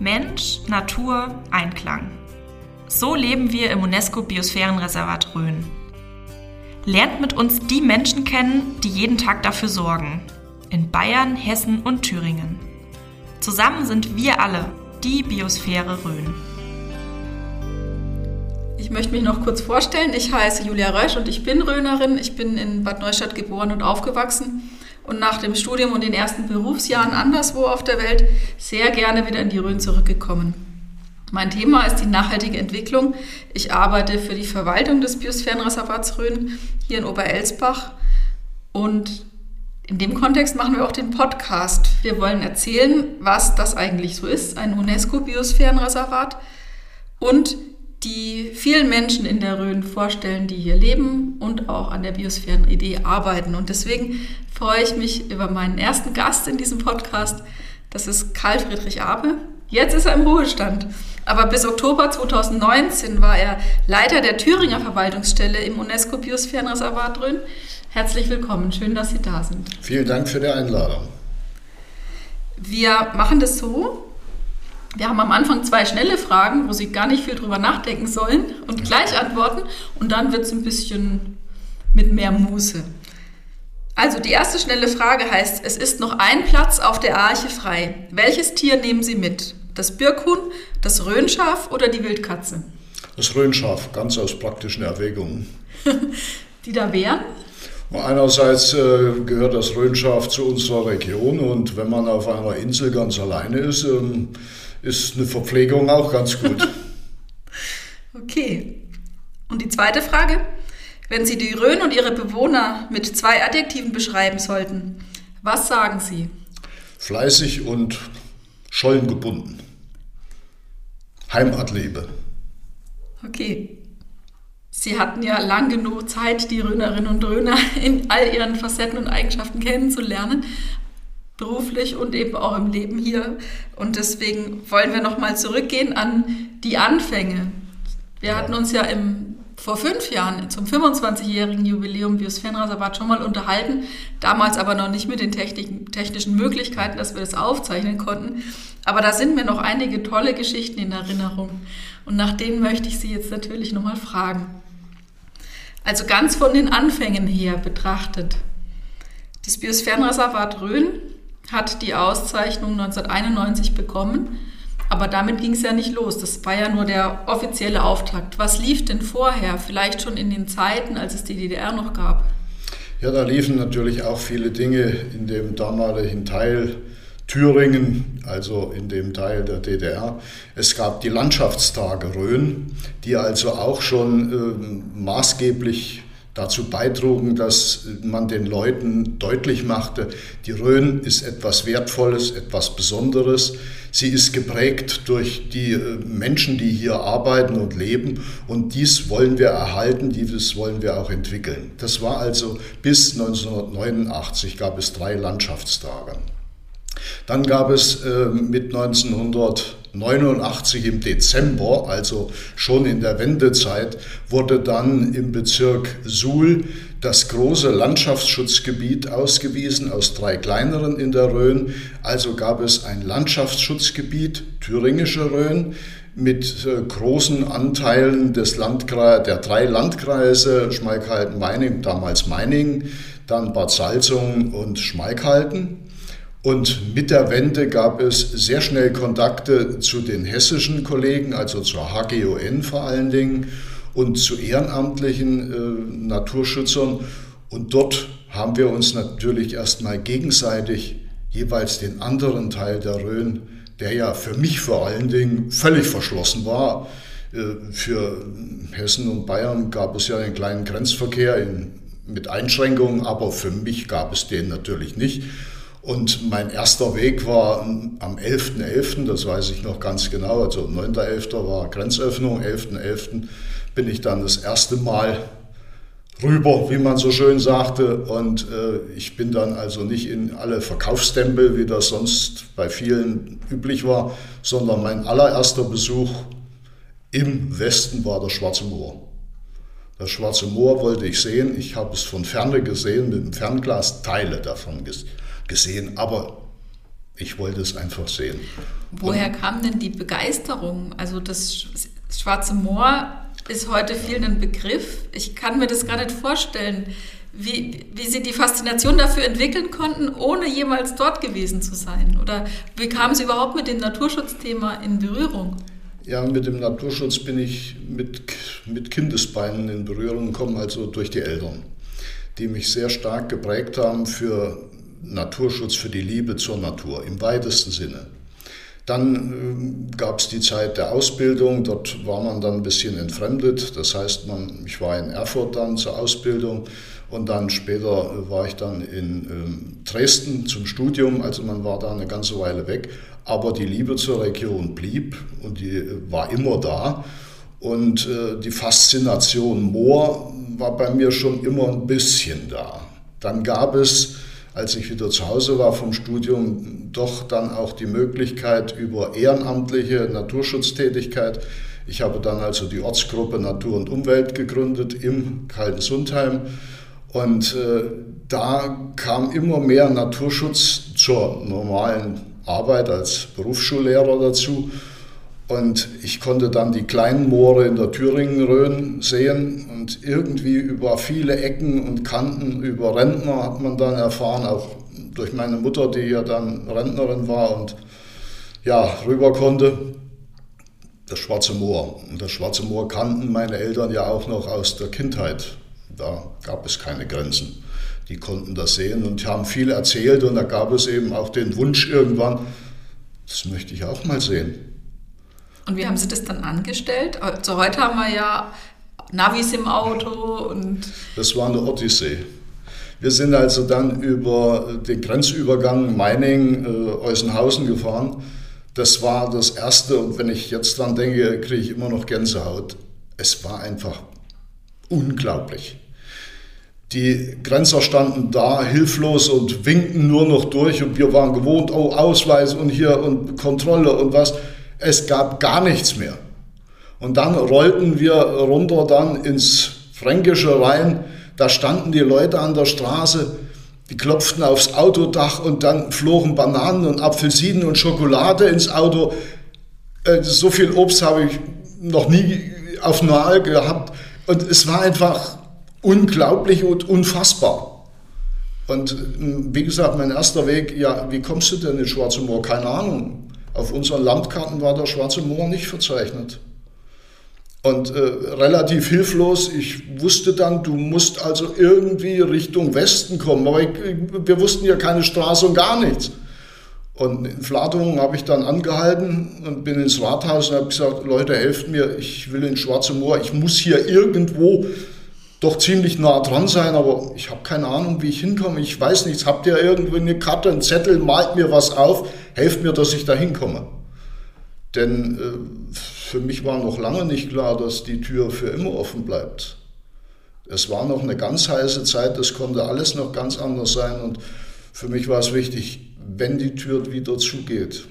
Mensch, Natur, Einklang. So leben wir im UNESCO Biosphärenreservat Rhön. Lernt mit uns die Menschen kennen, die jeden Tag dafür sorgen. In Bayern, Hessen und Thüringen. Zusammen sind wir alle die Biosphäre Rhön. Ich möchte mich noch kurz vorstellen. Ich heiße Julia Reusch und ich bin Rhönerin. Ich bin in Bad Neustadt geboren und aufgewachsen und nach dem Studium und den ersten Berufsjahren anderswo auf der Welt sehr gerne wieder in die Rhön zurückgekommen. Mein Thema ist die nachhaltige Entwicklung. Ich arbeite für die Verwaltung des Biosphärenreservats Rhön hier in Oberelsbach und in dem Kontext machen wir auch den Podcast. Wir wollen erzählen, was das eigentlich so ist, ein UNESCO-Biosphärenreservat und die vielen Menschen in der Rhön vorstellen, die hier leben und auch an der Biosphärenidee arbeiten. Und deswegen freue ich mich über meinen ersten Gast in diesem Podcast. Das ist Karl Friedrich Abe. Jetzt ist er im Ruhestand. Aber bis Oktober 2019 war er Leiter der Thüringer Verwaltungsstelle im UNESCO Biosphärenreservat Rhön. Herzlich willkommen, schön, dass Sie da sind. Vielen Dank für die Einladung. Wir machen das so, wir haben am Anfang zwei schnelle Fragen, wo Sie gar nicht viel drüber nachdenken sollen und gleich antworten. Und dann wird es ein bisschen mit mehr Muße. Also die erste schnelle Frage heißt, es ist noch ein Platz auf der Arche frei. Welches Tier nehmen Sie mit? Das Birkhuhn, das Röhnschaf oder die Wildkatze? Das Röhnschaf, ganz aus praktischen Erwägungen. die da wären? Einerseits äh, gehört das Röhnschaf zu unserer Region und wenn man auf einer Insel ganz alleine ist, ähm, ist eine Verpflegung auch ganz gut. okay. Und die zweite Frage? Wenn Sie die Rhön und ihre Bewohner mit zwei Adjektiven beschreiben sollten, was sagen Sie? Fleißig und schollengebunden. Heimatliebe. Okay. Sie hatten ja lang genug Zeit, die Rhönerinnen und Rhöner in all ihren Facetten und Eigenschaften kennenzulernen beruflich und eben auch im Leben hier. Und deswegen wollen wir nochmal zurückgehen an die Anfänge. Wir hatten uns ja im, vor fünf Jahren zum 25-jährigen Jubiläum Biosphärenreservat schon mal unterhalten, damals aber noch nicht mit den technischen Möglichkeiten, dass wir das aufzeichnen konnten. Aber da sind mir noch einige tolle Geschichten in Erinnerung. Und nach denen möchte ich Sie jetzt natürlich nochmal fragen. Also ganz von den Anfängen her betrachtet. Das Biosphärenreservat Rhön hat die Auszeichnung 1991 bekommen. Aber damit ging es ja nicht los. Das war ja nur der offizielle Auftakt. Was lief denn vorher? Vielleicht schon in den Zeiten, als es die DDR noch gab? Ja, da liefen natürlich auch viele Dinge in dem damaligen Teil Thüringen, also in dem Teil der DDR. Es gab die Landschaftstage Rhön, die also auch schon äh, maßgeblich dazu beitrugen, dass man den Leuten deutlich machte, die Rhön ist etwas Wertvolles, etwas Besonderes. Sie ist geprägt durch die äh, Menschen, die hier arbeiten und leben und dies wollen wir erhalten, dies wollen wir auch entwickeln. Das war also bis 1989 gab es drei Landschaftstage. Dann gab es äh, mit 1989 im Dezember, also schon in der Wendezeit, wurde dann im Bezirk Suhl das große Landschaftsschutzgebiet ausgewiesen aus drei kleineren in der Rhön. Also gab es ein Landschaftsschutzgebiet, Thüringische Rhön, mit äh, großen Anteilen des Landkreis, der drei Landkreise, Schmalkalden-Meiningen, damals Meiningen, dann Bad Salzungen und Schmalkalden. Und mit der Wende gab es sehr schnell Kontakte zu den hessischen Kollegen, also zur HGON vor allen Dingen und zu ehrenamtlichen äh, Naturschützern. Und dort haben wir uns natürlich erstmal gegenseitig jeweils den anderen Teil der Rhön, der ja für mich vor allen Dingen völlig verschlossen war. Äh, für Hessen und Bayern gab es ja einen kleinen Grenzverkehr in, mit Einschränkungen, aber für mich gab es den natürlich nicht. Und mein erster Weg war am 11.11., .11., das weiß ich noch ganz genau, also 9.11. war Grenzöffnung, 11.11. .11. bin ich dann das erste Mal rüber, wie man so schön sagte. Und äh, ich bin dann also nicht in alle Verkaufstempel, wie das sonst bei vielen üblich war, sondern mein allererster Besuch im Westen war das Schwarze Moor. Das Schwarze Moor wollte ich sehen. Ich habe es von ferne gesehen, mit dem Fernglas Teile davon gesehen gesehen, aber Ich wollte es einfach sehen. Woher und, kam denn die Begeisterung? Also das Schwarze Moor ist heute vielen ein Begriff. Ich kann mir das gar nicht vorstellen, wie, wie Sie die Faszination dafür entwickeln konnten, ohne jemals dort gewesen zu sein. Oder wie kamen Sie überhaupt mit dem Naturschutzthema in Berührung? Ja, mit dem Naturschutz bin ich mit, mit Kindesbeinen in Berührung gekommen, also durch die Eltern, die mich sehr stark geprägt haben für Naturschutz, für die Liebe zur Natur im weitesten Sinne. Dann äh, gab es die Zeit der Ausbildung, dort war man dann ein bisschen entfremdet. Das heißt, man, ich war in Erfurt dann zur Ausbildung und dann später war ich dann in ähm, Dresden zum Studium, also man war da eine ganze Weile weg. Aber die Liebe zur Region blieb und die war immer da. Und äh, die Faszination Moor war bei mir schon immer ein bisschen da. Dann gab es, als ich wieder zu Hause war vom Studium, doch dann auch die Möglichkeit über ehrenamtliche Naturschutztätigkeit. Ich habe dann also die Ortsgruppe Natur und Umwelt gegründet im Kalten Sundheim. Und äh, da kam immer mehr Naturschutz zur normalen Arbeit als Berufsschullehrer dazu. Und ich konnte dann die kleinen Moore in der Thüringen-Rhön sehen und irgendwie über viele Ecken und Kanten, über Rentner hat man dann erfahren, auch durch meine Mutter, die ja dann Rentnerin war und ja, rüber konnte, das Schwarze Moor. Und das Schwarze Moor kannten meine Eltern ja auch noch aus der Kindheit. Da gab es keine Grenzen die konnten das sehen und haben viel erzählt und da gab es eben auch den Wunsch irgendwann, das möchte ich auch mal sehen. Und wie haben Sie das dann angestellt? Also heute haben wir ja Navis im Auto und... Das war eine Odyssee. Wir sind also dann über den Grenzübergang Meining, äh, Eusenhausen gefahren. Das war das Erste und wenn ich jetzt dran denke, kriege ich immer noch Gänsehaut. Es war einfach unglaublich. Die Grenzer standen da hilflos und winkten nur noch durch und wir waren gewohnt, oh, Ausweis und hier und Kontrolle und was. Es gab gar nichts mehr. Und dann rollten wir runter dann ins Fränkische rein. Da standen die Leute an der Straße, die klopften aufs Autodach und dann flogen Bananen und Apfelsinen und Schokolade ins Auto. Äh, so viel Obst habe ich noch nie auf Nahe gehabt. Und es war einfach unglaublich und unfassbar. Und hm, wie gesagt, mein erster Weg, ja, wie kommst du denn in Schwarze Moor? Keine Ahnung. Auf unseren Landkarten war der Schwarze Moor nicht verzeichnet. Und äh, relativ hilflos, ich wusste dann, du musst also irgendwie Richtung Westen kommen. Aber ich, wir wussten ja keine Straße und gar nichts. Und in Flatungen habe ich dann angehalten und bin ins Rathaus und habe gesagt, Leute, helft mir, ich will in Schwarze Moor, ich muss hier irgendwo doch ziemlich nah dran sein, aber ich habe keine Ahnung, wie ich hinkomme. Ich weiß nichts. Habt ihr irgendwie eine Karte, einen Zettel, malt mir was auf, helft mir, dass ich da hinkomme. Denn äh, für mich war noch lange nicht klar, dass die Tür für immer offen bleibt. Es war noch eine ganz heiße Zeit, es konnte alles noch ganz anders sein und für mich war es wichtig, wenn die Tür wieder zugeht.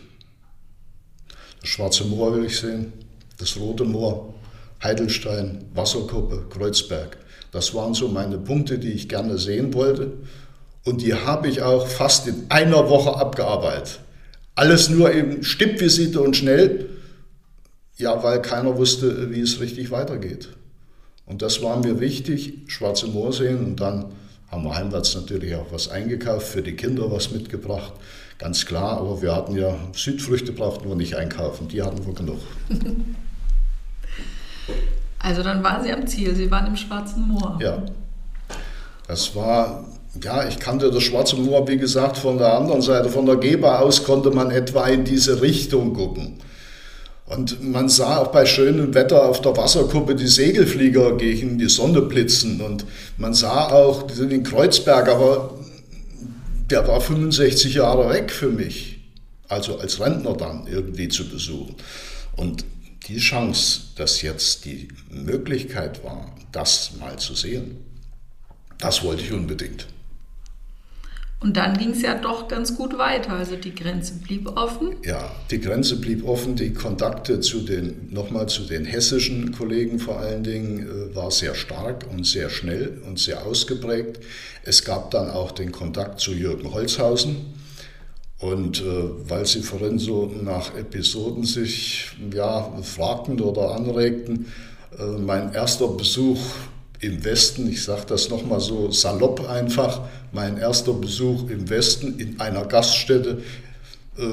Das Schwarze Moor will ich sehen, das Rote Moor, Heidelstein, Wasserkuppe, Kreuzberg. Das waren so meine Punkte, die ich gerne sehen wollte. Und die habe ich auch fast in einer Woche abgearbeitet. Alles nur eben Stippvisite und schnell. Ja, weil keiner wusste, wie es richtig weitergeht. Und das war mir wichtig, Schwarze Moor sehen. Und dann haben wir heimwärts natürlich auch was eingekauft, für die Kinder was mitgebracht. Ganz klar, aber wir hatten ja Südfrüchte, brauchten wir nicht einkaufen, die hatten wir genug. Also dann waren Sie am Ziel, Sie waren im Schwarzen Moor. Ja. Das war, ja, ich kannte das Schwarze Moor, wie gesagt, von der anderen Seite. Von der Geber aus konnte man etwa in diese Richtung gucken. Und man sah auch bei schönem Wetter auf der Wasserkuppe die Segelflieger gegen die Sonne blitzen. Und man sah auch den Kreuzberg, aber der war 65 Jahre weg für mich. Also als Rentner dann irgendwie zu besuchen. Und die Chance, dass jetzt die Möglichkeit war, das mal zu sehen, das wollte ich unbedingt. Und dann ging es ja doch ganz gut weiter. Also die Grenze blieb offen. Ja, die Grenze blieb offen. Die Kontakte zu den, nochmal zu den hessischen Kollegen vor allen Dingen, äh, war sehr stark und sehr schnell und sehr ausgeprägt. Es gab dann auch den Kontakt zu Jürgen Holzhausen. Und äh, weil Sie vorhin so nach Episoden sich ja, fragten oder anregten, äh, mein erster Besuch im Westen, ich sage das nochmal so salopp einfach, mein erster Besuch im Westen in einer Gaststätte äh,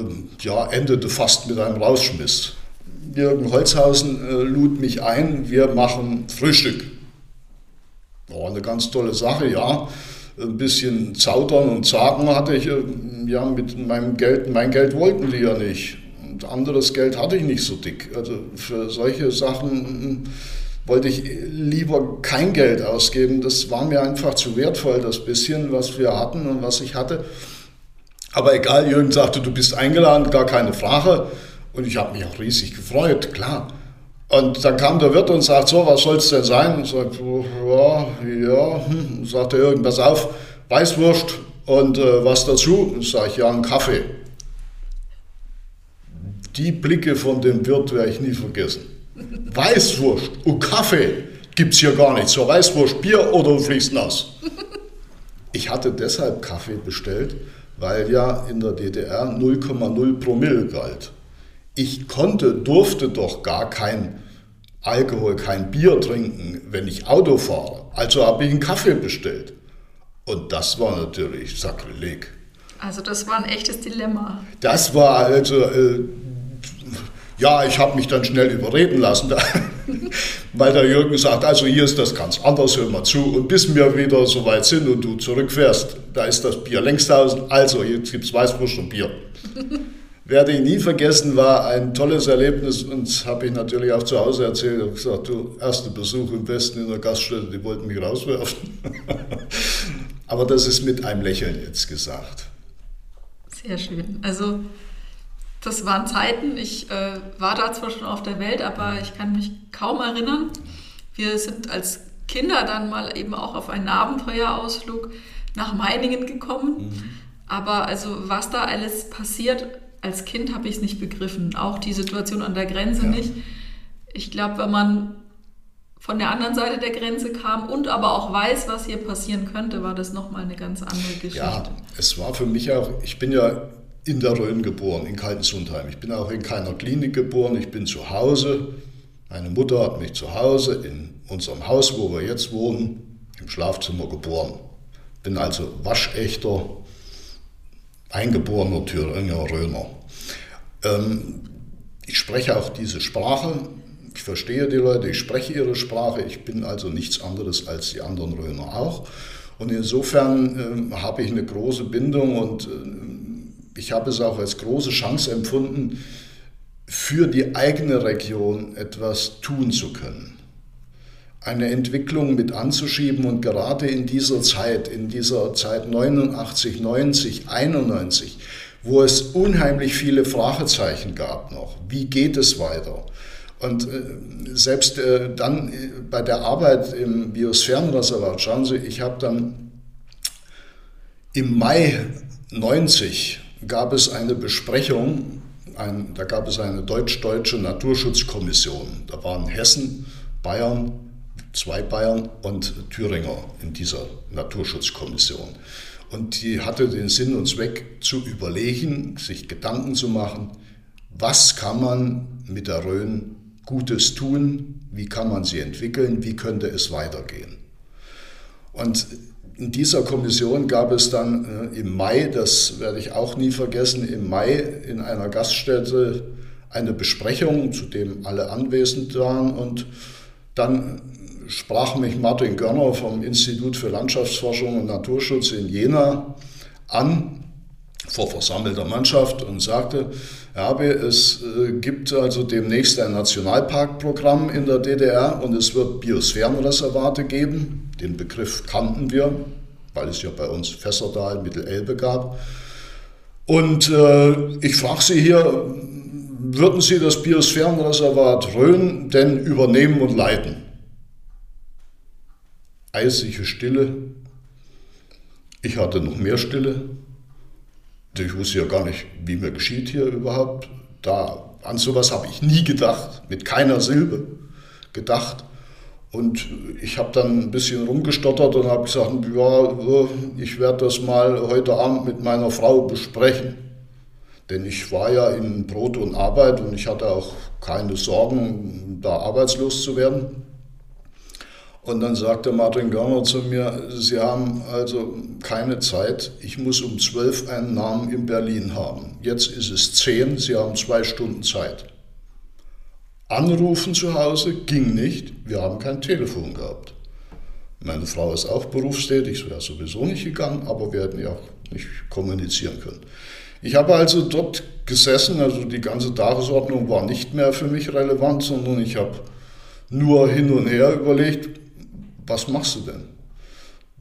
ja, endete fast mit einem Rausschmiss. Jürgen Holzhausen äh, lud mich ein, wir machen Frühstück. War eine ganz tolle Sache, ja. Ein bisschen Zaudern und Zagen hatte ich, äh, ja, mit meinem Geld, mein Geld wollten die ja nicht. Und anderes Geld hatte ich nicht so dick. Also für solche Sachen wollte ich lieber kein Geld ausgeben. Das war mir einfach zu wertvoll, das bisschen, was wir hatten und was ich hatte. Aber egal, Jürgen sagte, du bist eingeladen, gar keine Frage. Und ich habe mich auch riesig gefreut, klar. Und dann kam der Wirt und sagt, so, was soll es denn sein? Und sagt, ja, ja, hm. sagt er, Jürgen, pass auf, Weißwurst und äh, was dazu? Sage ich, ja, einen Kaffee. Die Blicke von dem Wirt werde ich nie vergessen. Weißwurst und Kaffee gibt es hier gar nicht. So Weißwurst, Bier oder du fliegst nass. Ich hatte deshalb Kaffee bestellt, weil ja in der DDR 0,0 Promille galt. Ich konnte, durfte doch gar kein Alkohol, kein Bier trinken, wenn ich Auto fahre. Also habe ich einen Kaffee bestellt. Und das war natürlich Sakrileg. Also das war ein echtes Dilemma. Das war also, äh, ja, ich habe mich dann schnell überreden lassen, weil der Jürgen sagt, also hier ist das ganz anders, hör mal zu. Und bis wir wieder so weit sind und du zurückfährst, da ist das Bier längst draußen, also jetzt gibt es Weißwurst und Bier. Werde ich nie vergessen, war ein tolles Erlebnis und habe ich natürlich auch zu Hause erzählt. Ich habe gesagt, du, erster Besuch im Westen in der Gaststätte, die wollten mich rauswerfen. Aber das ist mit einem Lächeln jetzt gesagt. Sehr schön. Also das waren Zeiten, ich äh, war da zwar schon auf der Welt, aber ich kann mich kaum erinnern. Wir sind als Kinder dann mal eben auch auf einen Abenteuerausflug nach Meiningen gekommen. Mhm. Aber also was da alles passiert, als Kind habe ich es nicht begriffen. Auch die Situation an der Grenze ja. nicht. Ich glaube, wenn man von der anderen Seite der Grenze kam und aber auch weiß, was hier passieren könnte, war das nochmal eine ganz andere Geschichte. Ja, es war für mich auch, ich bin ja in der Rhön geboren, in Kaltensundheim. Ich bin auch in keiner Klinik geboren, ich bin zu Hause. Meine Mutter hat mich zu Hause in unserem Haus, wo wir jetzt wohnen, im Schlafzimmer geboren. Bin also waschechter eingeborener Thüringer Röner. Ähm, ich spreche auch diese Sprache, ich verstehe die Leute, ich spreche ihre Sprache, ich bin also nichts anderes als die anderen Röner auch. Und insofern äh, habe ich eine große Bindung und äh, ich habe es auch als große Chance empfunden, für die eigene Region etwas tun zu können eine Entwicklung mit anzuschieben und gerade in dieser Zeit, in dieser Zeit 89, 90, 91, wo es unheimlich viele Fragezeichen gab noch. Wie geht es weiter? Und äh, selbst äh, dann äh, bei der Arbeit im Biosphärenreservat, schauen Sie, ich habe dann im Mai 90 gab es eine Besprechung, ein, da gab es eine deutsch-deutsche Naturschutzkommission. Da waren Hessen, Bayern, zwei Bayern und Thüringer in dieser Naturschutzkommission. Und die hatte den Sinn und Zweck zu überlegen, sich Gedanken zu machen, was kann man mit der Rhön Gutes tun, wie kann man sie entwickeln, wie könnte es weitergehen. Und in dieser Kommission gab es dann äh, im Mai, das werde ich auch nie vergessen, im Mai in einer Gaststätte eine Besprechung, zu dem alle anwesend waren. Und dann sprach mich Martin Görner vom Institut für Landschaftsforschung und Naturschutz in Jena an vor versammelter Mannschaft und sagte, Habe, es äh, gibt also demnächst ein Nationalparkprogramm in der DDR und es wird Biosphärenreservate geben. Den Begriff kannten wir, weil es ja bei uns Fässerdal, Mittelelbe gab. Und äh, ich frage Sie hier, würden Sie das Biosphärenreservat Rhön denn übernehmen und leiten? eisige Stille. Ich hatte noch mehr Stille. Ich wusste ja gar nicht, wie mir geschieht hier überhaupt. Da, an sowas habe ich nie gedacht, mit keiner Silbe gedacht. Und ich habe dann ein bisschen rumgestottert und habe gesagt, ja, ich werde das mal heute Abend mit meiner Frau besprechen. Denn ich war ja in Brot und Arbeit und ich hatte auch keine Sorgen, da arbeitslos zu werden. Und dann sagte Martin Görner zu mir, Sie haben also keine Zeit, ich muss um zwölf einen Namen in Berlin haben. Jetzt ist es zehn, Sie haben zwei Stunden Zeit. Anrufen zu Hause ging nicht, wir haben kein Telefon gehabt. Meine Frau ist auch berufstätig, es wäre sowieso nicht gegangen, aber wir hätten ja auch nicht kommunizieren können. Ich habe also dort gesessen, also die ganze Tagesordnung war nicht mehr für mich relevant, sondern ich habe nur hin und her überlegt, was machst du denn?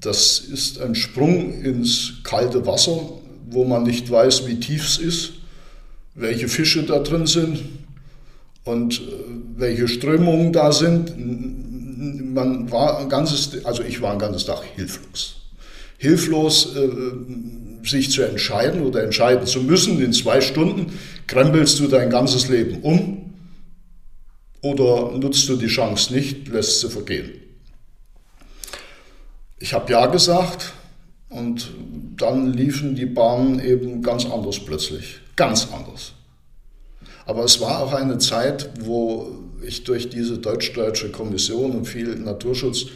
Das ist ein Sprung ins kalte Wasser, wo man nicht weiß, wie tief es ist, welche Fische da drin sind und äh, welche Strömungen da sind. Man war ein ganzes, also ich war ein ganzes Tag hilflos. Hilflos, äh, sich zu entscheiden oder entscheiden zu müssen. In zwei Stunden krempelst du dein ganzes Leben um oder nutzt du die Chance nicht, lässt sie vergehen. Ich habe Ja gesagt und dann liefen die Bahnen eben ganz anders plötzlich. Ganz anders. Aber es war auch eine Zeit, wo ich durch diese deutsch-deutsche Kommission und viel Naturschutz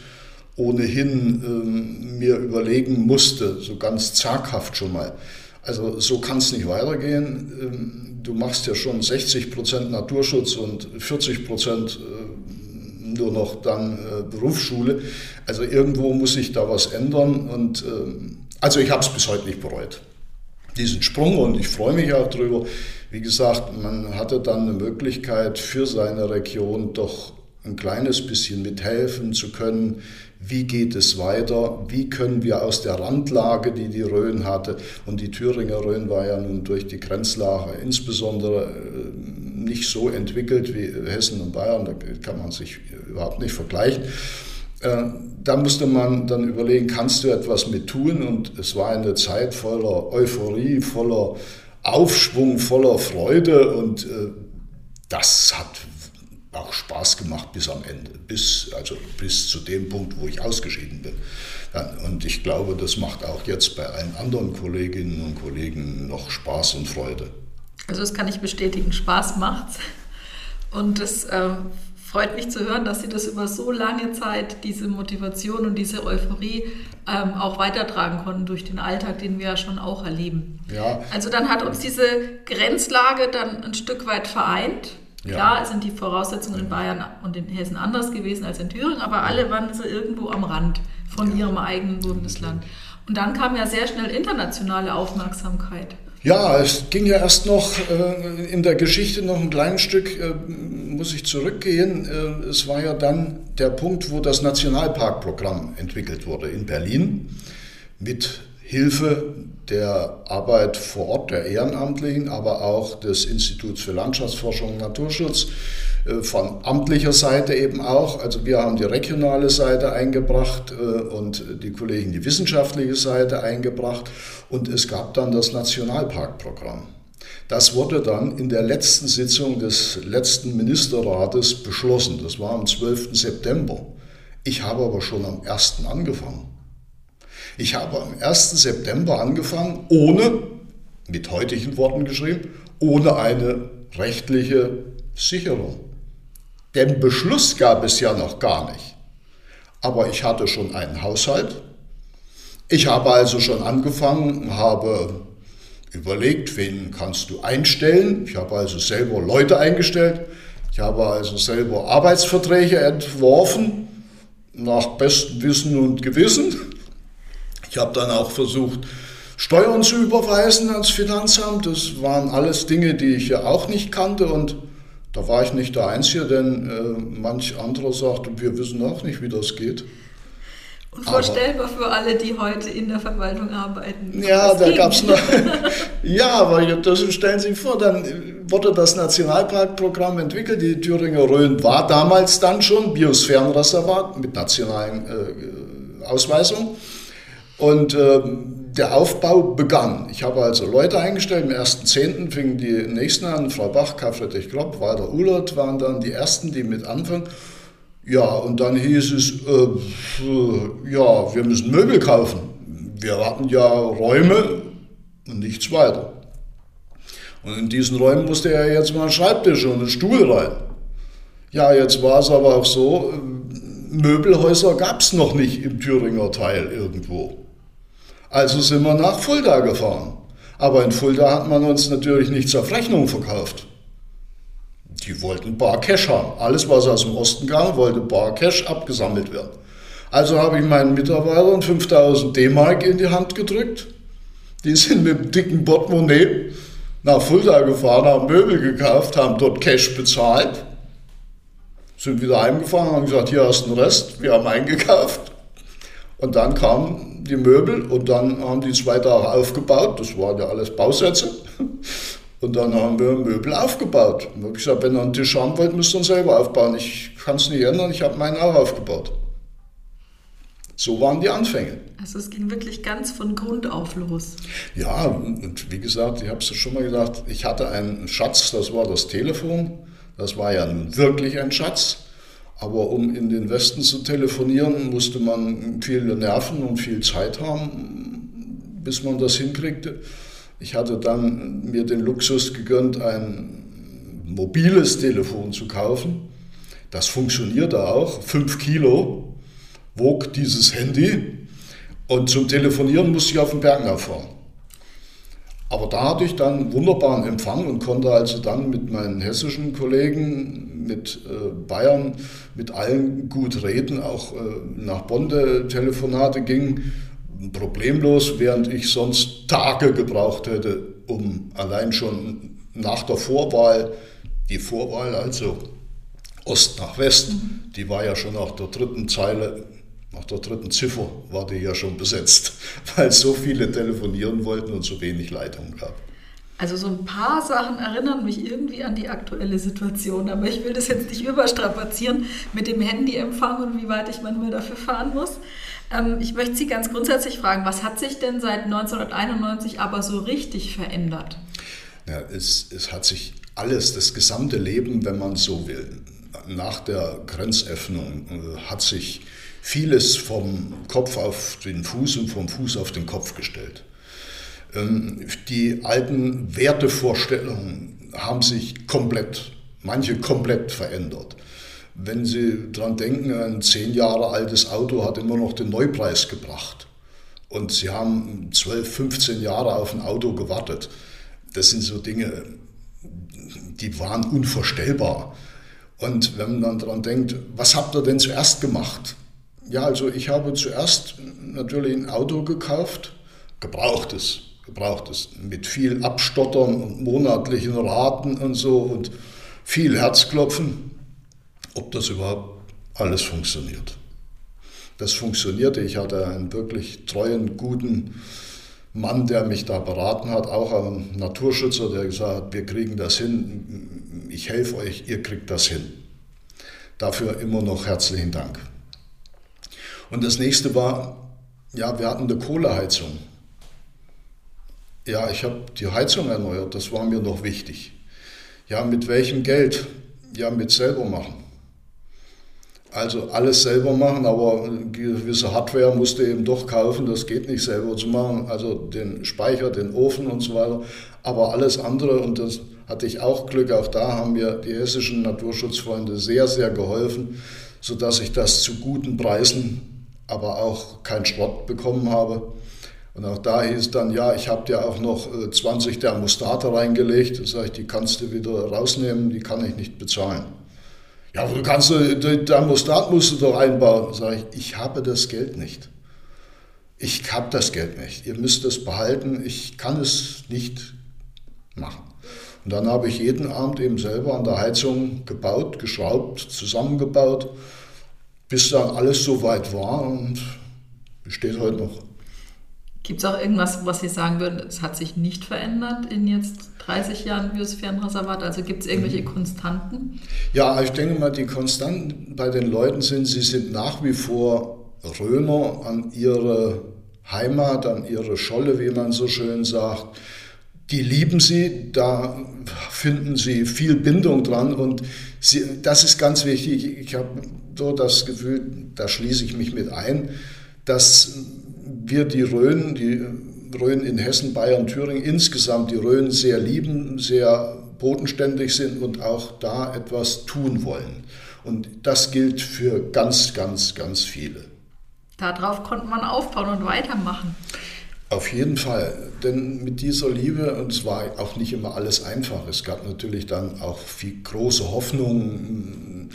ohnehin ähm, mir überlegen musste, so ganz zaghaft schon mal. Also so kann es nicht weitergehen. Ähm, du machst ja schon 60 Prozent Naturschutz und 40 Prozent äh, nur noch dann äh, Berufsschule. Also irgendwo muss sich da was ändern und äh, also ich habe es bis heute nicht bereut. Diesen Sprung und ich freue mich auch darüber. Wie gesagt, man hatte dann eine Möglichkeit für seine Region doch ein kleines bisschen mithelfen zu können. Wie geht es weiter? Wie können wir aus der Randlage, die die Rhön hatte, und die Thüringer Rhön war ja nun durch die Grenzlage insbesondere äh, nicht so entwickelt wie Hessen und Bayern, da kann man sich überhaupt nicht vergleichen. Äh, da musste man dann überlegen, kannst du etwas mit tun? Und es war eine Zeit voller Euphorie, voller Aufschwung, voller Freude und äh, das hat auch Spaß gemacht bis am Ende, bis, also bis zu dem Punkt, wo ich ausgeschieden bin. Und ich glaube, das macht auch jetzt bei allen anderen Kolleginnen und Kollegen noch Spaß und Freude. Also das kann ich bestätigen, Spaß macht's. Und es äh, freut mich zu hören, dass Sie das über so lange Zeit, diese Motivation und diese Euphorie ähm, auch weitertragen konnten durch den Alltag, den wir ja schon auch erleben. Ja. Also dann hat uns diese Grenzlage dann ein Stück weit vereint. Ja. Klar sind die Voraussetzungen in Bayern und in Hessen anders gewesen als in Thüringen, aber alle waren so irgendwo am Rand von ja. ihrem eigenen Bundesland. Und dann kam ja sehr schnell internationale Aufmerksamkeit. Ja, es ging ja erst noch äh, in der Geschichte noch ein kleines Stück, äh, muss ich zurückgehen. Äh, es war ja dann der Punkt, wo das Nationalparkprogramm entwickelt wurde in Berlin mit Hilfe der Arbeit vor Ort der Ehrenamtlichen, aber auch des Instituts für Landschaftsforschung und Naturschutz äh, von amtlicher Seite eben auch. Also wir haben die regionale Seite eingebracht äh, und die Kollegen die wissenschaftliche Seite eingebracht und es gab dann das Nationalparkprogramm. Das wurde dann in der letzten Sitzung des letzten Ministerrates beschlossen. Das war am 12. September. Ich habe aber schon am 1. angefangen. Ich habe am 1. September angefangen, ohne, mit heutigen Worten geschrieben, ohne eine rechtliche Sicherung. Den Beschluss gab es ja noch gar nicht. Aber ich hatte schon einen Haushalt. Ich habe also schon angefangen, habe überlegt, wen kannst du einstellen. Ich habe also selber Leute eingestellt. Ich habe also selber Arbeitsverträge entworfen, nach bestem Wissen und Gewissen. Ich habe dann auch versucht, Steuern zu überweisen ans Finanzamt. Das waren alles Dinge, die ich ja auch nicht kannte und da war ich nicht der Einzige, denn äh, manch anderer sagte, wir wissen auch nicht, wie das geht. Unvorstellbar aber, für alle, die heute in der Verwaltung arbeiten. Ja, da gab es noch. ja, aber das stellen Sie sich vor, dann wurde das Nationalparkprogramm entwickelt. Die Thüringer Rhön war damals dann schon Biosphärenreservat mit nationalen äh, Ausweisungen. Und ähm, der Aufbau begann. Ich habe also Leute eingestellt. Am 1.10. fingen die nächsten an. Frau Bach, Karl Friedrich Klopp, Walter Ullert waren dann die ersten, die mit anfangen. Ja, und dann hieß es, äh, ja, wir müssen Möbel kaufen. Wir hatten ja Räume und nichts weiter. Und in diesen Räumen musste er jetzt mal einen Schreibtisch und einen Stuhl rein. Ja, jetzt war es aber auch so, Möbelhäuser gab es noch nicht im Thüringer Teil irgendwo. Also sind wir nach Fulda gefahren. Aber in Fulda hat man uns natürlich nichts auf Rechnung verkauft. Die wollten Bar Cash haben. Alles, was aus dem Osten kam, wollte Bar Cash abgesammelt werden. Also habe ich meinen Mitarbeitern 5000 D-Mark in die Hand gedrückt. Die sind mit einem dicken Portemonnaie nach Fulda gefahren, haben Möbel gekauft, haben dort Cash bezahlt, sind wieder heimgefahren, haben gesagt, hier hast du den Rest, wir haben eingekauft. Und dann kamen die Möbel und dann haben die zwei Tage aufgebaut, das waren ja alles Bausätze. Und dann haben wir Möbel aufgebaut. Und habe gesagt, wenn ihr einen Tisch haben wollt, müsst ihr ihn selber aufbauen. Ich kann es nicht ändern, ich habe meinen auch aufgebaut. So waren die Anfänge. Also es ging wirklich ganz von Grund auf los. Ja, und wie gesagt, ich habe es schon mal gesagt, ich hatte einen Schatz, das war das Telefon. Das war ja wirklich ein Schatz. Aber um in den Westen zu telefonieren, musste man viele Nerven und viel Zeit haben, bis man das hinkriegte. Ich hatte dann mir den Luxus gegönnt, ein mobiles Telefon zu kaufen. Das funktionierte auch, 5 Kilo wog dieses Handy und zum Telefonieren musste ich auf den Bergen fahren. Aber da hatte ich dann wunderbaren Empfang und konnte also dann mit meinen hessischen Kollegen, mit äh, Bayern, mit allen gut reden, auch äh, nach Bonn Telefonate ging problemlos, während ich sonst Tage gebraucht hätte, um allein schon nach der Vorwahl, die Vorwahl also Ost nach West, mhm. die war ja schon nach der dritten Zeile nach der dritten Ziffer war die ja schon besetzt, weil so viele telefonieren wollten und so wenig Leitungen gab. Also so ein paar Sachen erinnern mich irgendwie an die aktuelle Situation, aber ich will das jetzt nicht überstrapazieren mit dem Handyempfang und wie weit ich manchmal dafür fahren muss. Ähm, ich möchte Sie ganz grundsätzlich fragen, was hat sich denn seit 1991 aber so richtig verändert? Ja, es, es hat sich alles, das gesamte Leben, wenn man so will, nach der Grenzöffnung äh, hat sich vieles vom Kopf auf den Fuß und vom Fuß auf den Kopf gestellt. Ähm, die alten Wertevorstellungen haben sich komplett, manche komplett verändert. Wenn Sie daran denken, ein zehn Jahre altes Auto hat immer noch den Neupreis gebracht. Und Sie haben 12, 15 Jahre auf ein Auto gewartet. Das sind so Dinge, die waren unvorstellbar. Und wenn man dann daran denkt, was habt ihr denn zuerst gemacht? Ja, also ich habe zuerst natürlich ein Auto gekauft, gebrauchtes, gebrauchtes, mit viel Abstottern und monatlichen Raten und so und viel Herzklopfen, ob das überhaupt alles funktioniert. Das funktionierte. Ich hatte einen wirklich treuen, guten Mann, der mich da beraten hat, auch ein Naturschützer, der gesagt hat, wir kriegen das hin, ich helfe euch, ihr kriegt das hin. Dafür immer noch herzlichen Dank. Und das nächste war, ja, wir hatten eine Kohleheizung. Ja, ich habe die Heizung erneuert, das war mir noch wichtig. Ja, mit welchem Geld? Ja, mit selber machen. Also alles selber machen, aber gewisse Hardware musste eben doch kaufen, das geht nicht selber zu machen. Also den Speicher, den Ofen und so weiter. Aber alles andere, und das hatte ich auch Glück, auch da haben mir die hessischen Naturschutzfreunde sehr, sehr geholfen, sodass ich das zu guten Preisen aber auch keinen Schrott bekommen habe. Und auch da hieß dann, ja, ich habe dir auch noch 20 äh, Thermostate reingelegt. Da sage ich, die kannst du wieder rausnehmen, die kann ich nicht bezahlen. Ja, du kannst, den Thermostat musst du doch einbauen. Sage ich, ich habe das Geld nicht. Ich habe das Geld nicht. Ihr müsst es behalten. Ich kann es nicht machen. Und dann habe ich jeden Abend eben selber an der Heizung gebaut, geschraubt, zusammengebaut bis dann alles so weit war und besteht heute noch. Gibt es auch irgendwas, was Sie sagen würden, es hat sich nicht verändert in jetzt 30 Jahren Biosphärenreservat? Also gibt es irgendwelche mhm. Konstanten? Ja, ich denke mal, die Konstanten bei den Leuten sind, sie sind nach wie vor Römer an ihre Heimat, an ihre Scholle, wie man so schön sagt. Die lieben sie, da finden sie viel Bindung dran und sie, das ist ganz wichtig. Ich habe so das Gefühl, da schließe ich mich mit ein, dass wir die Rhön, die Rhön in Hessen, Bayern, Thüringen insgesamt die Rhön sehr lieben, sehr bodenständig sind und auch da etwas tun wollen. Und das gilt für ganz, ganz, ganz viele. Darauf konnte man aufbauen und weitermachen. Auf jeden Fall, denn mit dieser Liebe, und es war auch nicht immer alles einfach, es gab natürlich dann auch viel große Hoffnungen,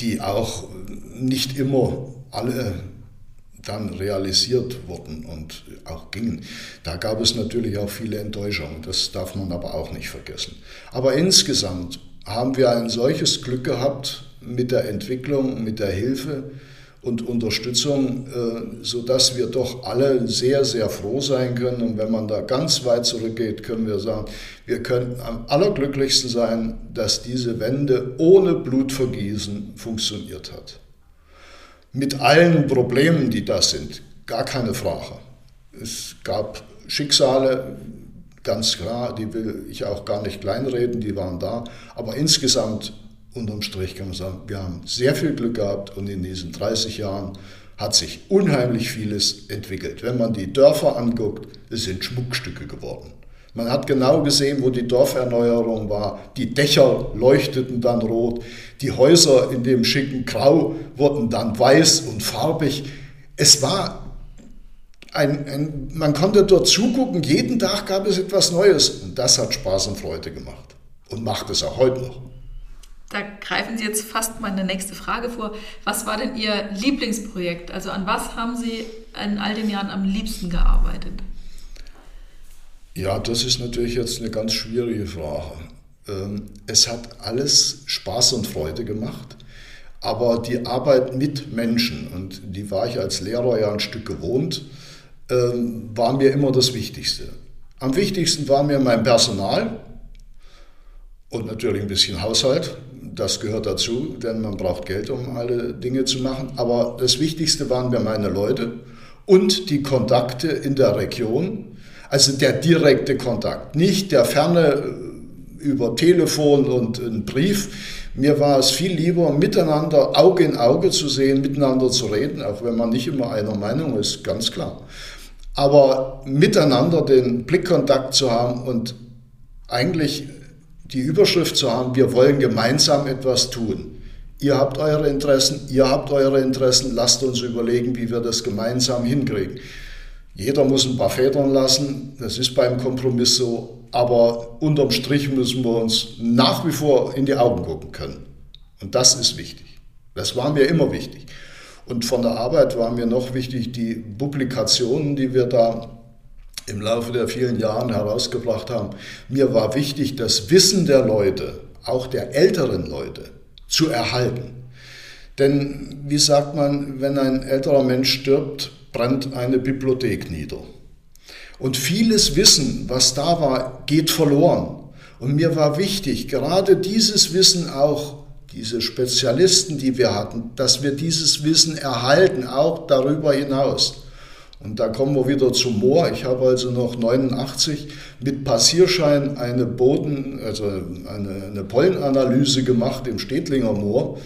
die auch nicht immer alle dann realisiert wurden und auch gingen. Da gab es natürlich auch viele Enttäuschungen, das darf man aber auch nicht vergessen. Aber insgesamt haben wir ein solches Glück gehabt mit der Entwicklung, mit der Hilfe und Unterstützung, äh, sodass wir doch alle sehr, sehr froh sein können. Und wenn man da ganz weit zurückgeht, können wir sagen, wir können am allerglücklichsten sein, dass diese Wende ohne Blutvergießen funktioniert hat mit allen Problemen, die da sind, gar keine Frage. Es gab Schicksale, ganz klar, die will ich auch gar nicht kleinreden, die waren da. Aber insgesamt, unterm Strich kann man sagen, wir haben sehr viel Glück gehabt und in diesen 30 Jahren hat sich unheimlich vieles entwickelt. Wenn man die Dörfer anguckt, es sind Schmuckstücke geworden. Man hat genau gesehen, wo die Dorferneuerung war. Die Dächer leuchteten dann rot, die Häuser in dem schicken Grau wurden dann weiß und farbig. Es war ein, ein, man konnte dort zugucken, jeden Tag gab es etwas Neues und das hat Spaß und Freude gemacht und macht es auch heute noch. Da greifen Sie jetzt fast meine nächste Frage vor. Was war denn Ihr Lieblingsprojekt? Also an was haben Sie in all den Jahren am liebsten gearbeitet? Ja, das ist natürlich jetzt eine ganz schwierige Frage. Ähm, es hat alles Spaß und Freude gemacht, aber die Arbeit mit Menschen, und die war ich als Lehrer ja ein Stück gewohnt, ähm, war mir immer das Wichtigste. Am wichtigsten war mir mein Personal und natürlich ein bisschen Haushalt. Das gehört dazu, denn man braucht Geld, um alle Dinge zu machen. Aber das Wichtigste waren mir meine Leute und die Kontakte in der Region also der direkte Kontakt, nicht der ferne äh, über Telefon und einen Brief. Mir war es viel lieber, miteinander Auge in Auge zu sehen, miteinander zu reden, auch wenn man nicht immer einer Meinung ist, ganz klar. Aber miteinander den Blickkontakt zu haben und eigentlich die Überschrift zu haben, wir wollen gemeinsam etwas tun. Ihr habt eure Interessen, ihr habt eure Interessen, lasst uns überlegen, wie wir das gemeinsam hinkriegen. Jeder muss ein paar Federn lassen, das ist beim Kompromiss so, aber unterm Strich müssen wir uns nach wie vor in die Augen gucken können. Und das ist wichtig. Das war mir immer wichtig. Und von der Arbeit war mir noch wichtig die Publikationen, die wir da im Laufe der vielen Jahre herausgebracht haben. Mir war wichtig, das Wissen der Leute, auch der älteren Leute, zu erhalten. Denn wie sagt man, wenn ein älterer Mensch stirbt, brennt eine Bibliothek nieder. Und vieles Wissen, was da war, geht verloren. Und mir war wichtig, gerade dieses Wissen auch, diese Spezialisten, die wir hatten, dass wir dieses Wissen erhalten, auch darüber hinaus. Und da kommen wir wieder zum Moor. Ich habe also noch 89 mit Passierschein eine Boden, also eine, eine Pollenanalyse gemacht im Städtlinger Moor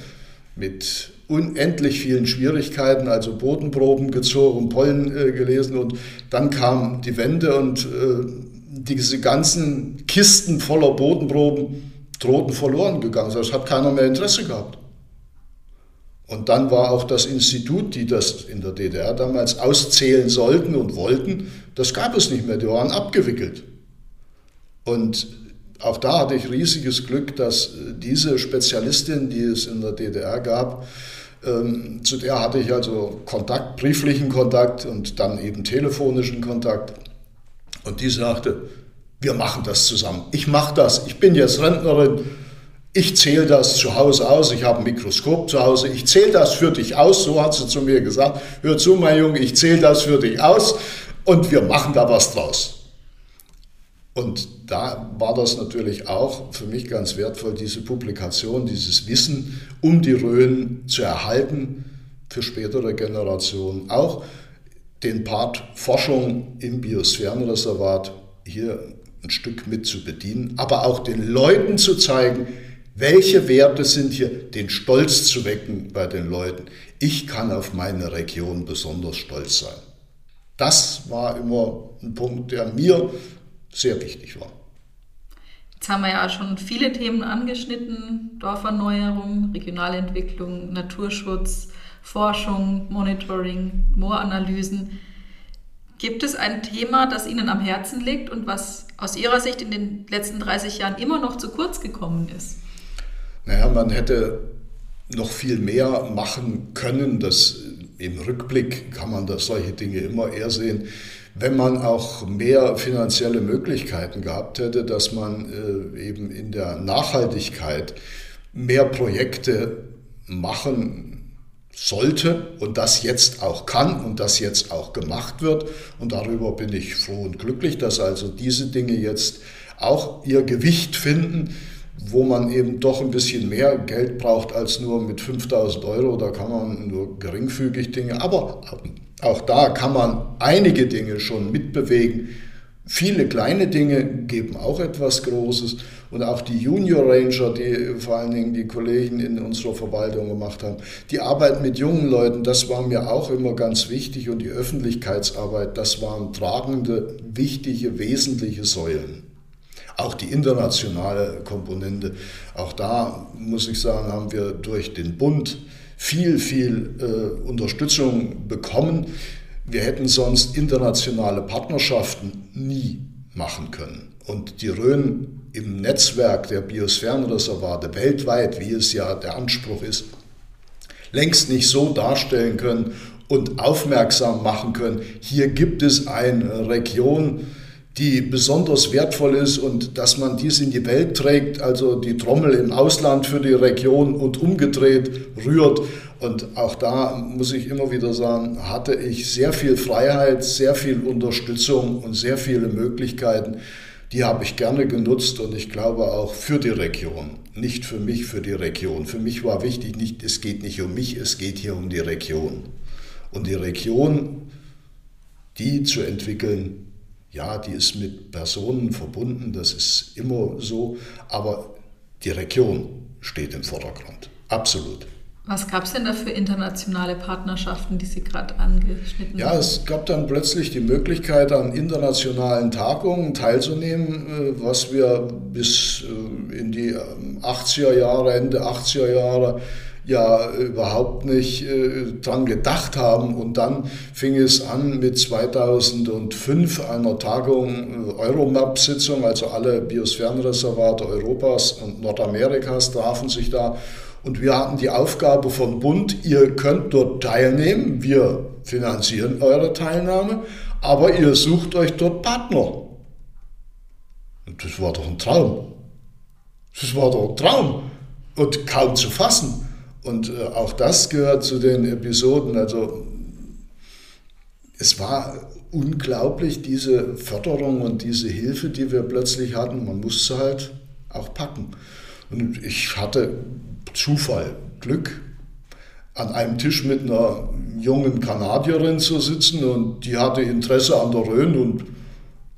mit unendlich vielen Schwierigkeiten, also Bodenproben gezogen, Pollen äh, gelesen und dann kam die Wende und äh, diese ganzen Kisten voller Bodenproben drohten verloren gegangen. Das hat keiner mehr Interesse gehabt. Und dann war auch das Institut, die das in der DDR damals auszählen sollten und wollten, das gab es nicht mehr, die waren abgewickelt. Und auch da hatte ich riesiges Glück, dass diese Spezialistin, die es in der DDR gab, ähm, zu der hatte ich also Kontakt, brieflichen Kontakt und dann eben telefonischen Kontakt. Und die sagte, wir machen das zusammen. Ich mache das. Ich bin jetzt Rentnerin. Ich zähle das zu Hause aus. Ich habe ein Mikroskop zu Hause. Ich zähle das für dich aus. So hat sie zu mir gesagt. Hör zu, mein Junge, ich zähle das für dich aus und wir machen da was draus. Und da war das natürlich auch für mich ganz wertvoll, diese Publikation, dieses Wissen um die Rhön zu erhalten für spätere Generationen. Auch den Part Forschung im Biosphärenreservat hier ein Stück mit zu bedienen, aber auch den Leuten zu zeigen, welche Werte sind hier, den Stolz zu wecken bei den Leuten. Ich kann auf meine Region besonders stolz sein. Das war immer ein Punkt, der mir sehr wichtig war. Jetzt haben wir ja schon viele Themen angeschnitten. Dorferneuerung, Regionalentwicklung, Naturschutz, Forschung, Monitoring, Mooranalysen. Gibt es ein Thema, das Ihnen am Herzen liegt und was aus Ihrer Sicht in den letzten 30 Jahren immer noch zu kurz gekommen ist? Naja, man hätte noch viel mehr machen können. Das, Im Rückblick kann man das, solche Dinge immer eher sehen. Wenn man auch mehr finanzielle Möglichkeiten gehabt hätte, dass man äh, eben in der Nachhaltigkeit mehr Projekte machen sollte und das jetzt auch kann und das jetzt auch gemacht wird. Und darüber bin ich froh und glücklich, dass also diese Dinge jetzt auch ihr Gewicht finden wo man eben doch ein bisschen mehr Geld braucht als nur mit 5000 Euro. Da kann man nur geringfügig Dinge, aber auch da kann man einige Dinge schon mitbewegen. Viele kleine Dinge geben auch etwas Großes und auch die Junior Ranger, die vor allen Dingen die Kollegen in unserer Verwaltung gemacht haben, die Arbeit mit jungen Leuten, das war mir auch immer ganz wichtig und die Öffentlichkeitsarbeit, das waren tragende, wichtige, wesentliche Säulen. Auch die internationale Komponente, auch da muss ich sagen, haben wir durch den Bund viel, viel äh, Unterstützung bekommen. Wir hätten sonst internationale Partnerschaften nie machen können. Und die Rhön im Netzwerk der Biosphärenreservate weltweit, wie es ja der Anspruch ist, längst nicht so darstellen können und aufmerksam machen können. Hier gibt es eine Region, die besonders wertvoll ist und dass man dies in die Welt trägt, also die Trommel im Ausland für die Region und umgedreht rührt. Und auch da muss ich immer wieder sagen, hatte ich sehr viel Freiheit, sehr viel Unterstützung und sehr viele Möglichkeiten. Die habe ich gerne genutzt und ich glaube auch für die Region, nicht für mich, für die Region. Für mich war wichtig, nicht, es geht nicht um mich, es geht hier um die Region. Und die Region, die zu entwickeln, ja, die ist mit Personen verbunden, das ist immer so, aber die Region steht im Vordergrund. Absolut. Was gab es denn da für internationale Partnerschaften, die Sie gerade angeschnitten ja, haben? Ja, es gab dann plötzlich die Möglichkeit, an internationalen Tagungen teilzunehmen, äh, was wir bis äh, in die 80er ähm, Jahre, Ende 80er Jahre ja überhaupt nicht äh, dran gedacht haben. Und dann fing es an mit 2005 einer Tagung, äh, Euromap-Sitzung, also alle Biosphärenreservate Europas und Nordamerikas trafen sich da. Und wir hatten die Aufgabe vom Bund, ihr könnt dort teilnehmen, wir finanzieren eure Teilnahme, aber ihr sucht euch dort Partner. Und das war doch ein Traum. Das war doch ein Traum und kaum zu fassen. Und äh, auch das gehört zu den Episoden. Also es war unglaublich, diese Förderung und diese Hilfe, die wir plötzlich hatten. Man musste halt auch packen. Und ich hatte Zufall, Glück, an einem Tisch mit einer jungen Kanadierin zu sitzen und die hatte Interesse an der Rhön und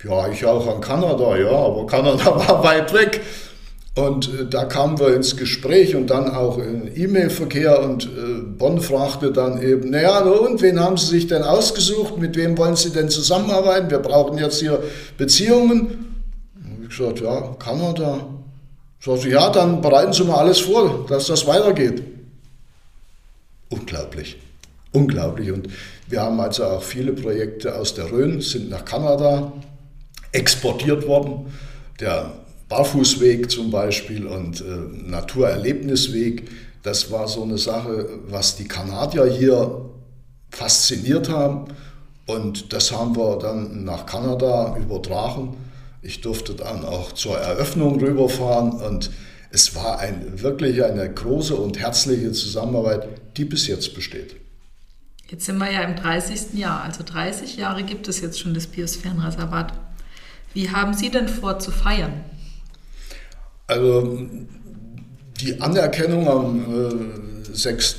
ja, ich auch an Kanada, ja, aber Kanada war weit weg. Und äh, da kamen wir ins Gespräch und dann auch in E-Mail-Verkehr und äh, Bonn fragte dann eben, naja, und wen haben Sie sich denn ausgesucht? Mit wem wollen Sie denn zusammenarbeiten? Wir brauchen jetzt hier Beziehungen. Und ich gesagt, ja, Kanada. Sagte, ja, dann bereiten Sie mal alles vor, dass das weitergeht. Unglaublich. Unglaublich. Und wir haben also auch viele Projekte aus der Rhön, sind nach Kanada exportiert worden. Der Barfußweg zum Beispiel und äh, Naturerlebnisweg. Das war so eine Sache, was die Kanadier hier fasziniert haben. Und das haben wir dann nach Kanada übertragen. Ich durfte dann auch zur Eröffnung rüberfahren und es war ein, wirklich eine große und herzliche Zusammenarbeit, die bis jetzt besteht. Jetzt sind wir ja im 30. Jahr, also 30 Jahre gibt es jetzt schon das Biosphärenreservat. Wie haben Sie denn vor zu feiern? Also die Anerkennung am äh, 6.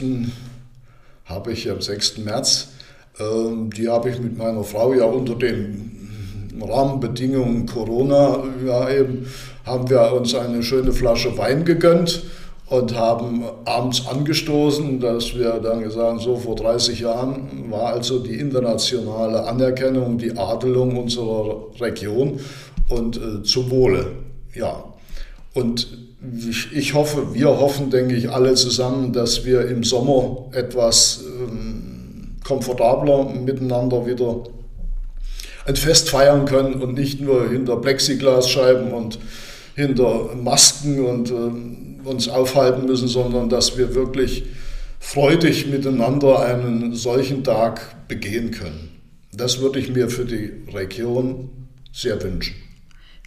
habe ich am 6. März, äh, die habe ich mit meiner Frau ja unter den Rahmenbedingungen Corona, ja eben, haben wir uns eine schöne Flasche Wein gegönnt und haben abends angestoßen, dass wir dann gesagt haben, so vor 30 Jahren war also die internationale Anerkennung, die Adelung unserer Region und äh, zum Wohle. Ja. Und ich hoffe, wir hoffen, denke ich, alle zusammen, dass wir im Sommer etwas ähm, komfortabler miteinander wieder ein Fest feiern können und nicht nur hinter Plexiglasscheiben und hinter Masken und ähm, uns aufhalten müssen, sondern dass wir wirklich freudig miteinander einen solchen Tag begehen können. Das würde ich mir für die Region sehr wünschen.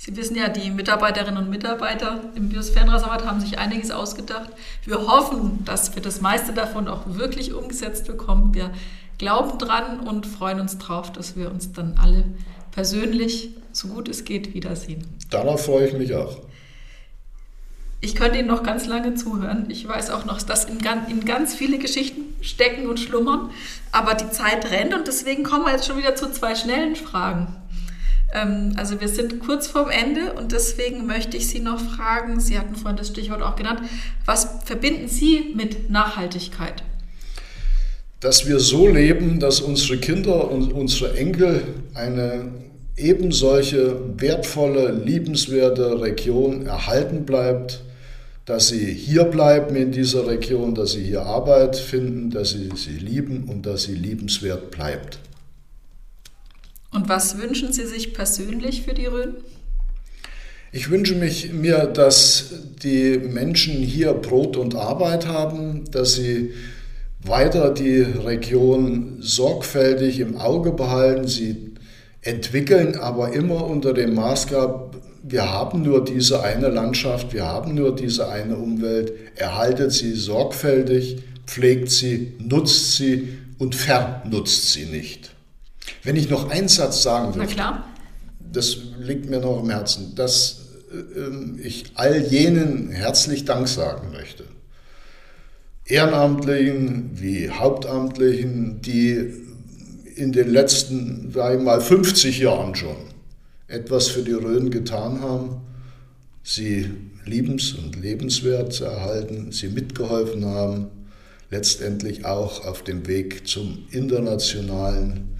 Sie wissen ja, die Mitarbeiterinnen und Mitarbeiter im Biosphärenreservat haben sich einiges ausgedacht. Wir hoffen, dass wir das meiste davon auch wirklich umgesetzt bekommen. Wir glauben dran und freuen uns drauf, dass wir uns dann alle persönlich, so gut es geht, wiedersehen. Darauf freue ich mich auch. Ich könnte Ihnen noch ganz lange zuhören. Ich weiß auch noch, dass in ganz, in ganz viele Geschichten stecken und schlummern. Aber die Zeit rennt und deswegen kommen wir jetzt schon wieder zu zwei schnellen Fragen. Ähm, also wir sind kurz vorm Ende und deswegen möchte ich Sie noch fragen, Sie hatten vorhin das Stichwort auch genannt, was verbinden Sie mit Nachhaltigkeit? Dass wir so leben, dass unsere Kinder und unsere Enkel eine ebensolche wertvolle, liebenswerte Region erhalten bleibt, dass sie hier bleiben in dieser Region, dass sie hier Arbeit finden, dass sie sie lieben und dass sie liebenswert bleibt. Und was wünschen Sie sich persönlich für die Rhön? Ich wünsche mich, mir, dass die Menschen hier Brot und Arbeit haben, dass sie weiter die Region sorgfältig im Auge behalten, sie entwickeln, aber immer unter dem Maßgab, wir haben nur diese eine Landschaft, wir haben nur diese eine Umwelt, erhaltet sie sorgfältig, pflegt sie, nutzt sie und vernutzt sie nicht. Wenn ich noch einen Satz sagen würde, das liegt mir noch im Herzen, dass äh, ich all jenen herzlich Dank sagen möchte. Ehrenamtlichen wie Hauptamtlichen, die in den letzten, sage ich mal, 50 Jahren schon etwas für die Rhön getan haben, sie liebens- und lebenswert zu erhalten, sie mitgeholfen haben, letztendlich auch auf dem Weg zum internationalen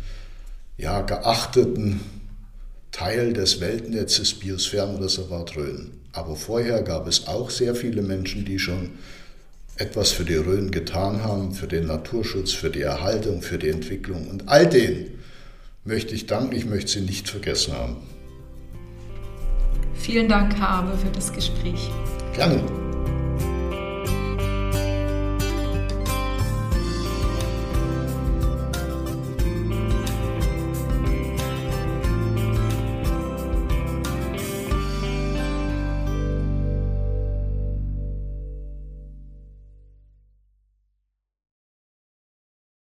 ja, geachteten Teil des Weltnetzes Biosphärenreservat Rhön. Aber vorher gab es auch sehr viele Menschen, die schon etwas für die Rhön getan haben, für den Naturschutz, für die Erhaltung, für die Entwicklung. Und all denen möchte ich danken, ich möchte sie nicht vergessen haben. Vielen Dank, Herr Abe, für das Gespräch. Gerne.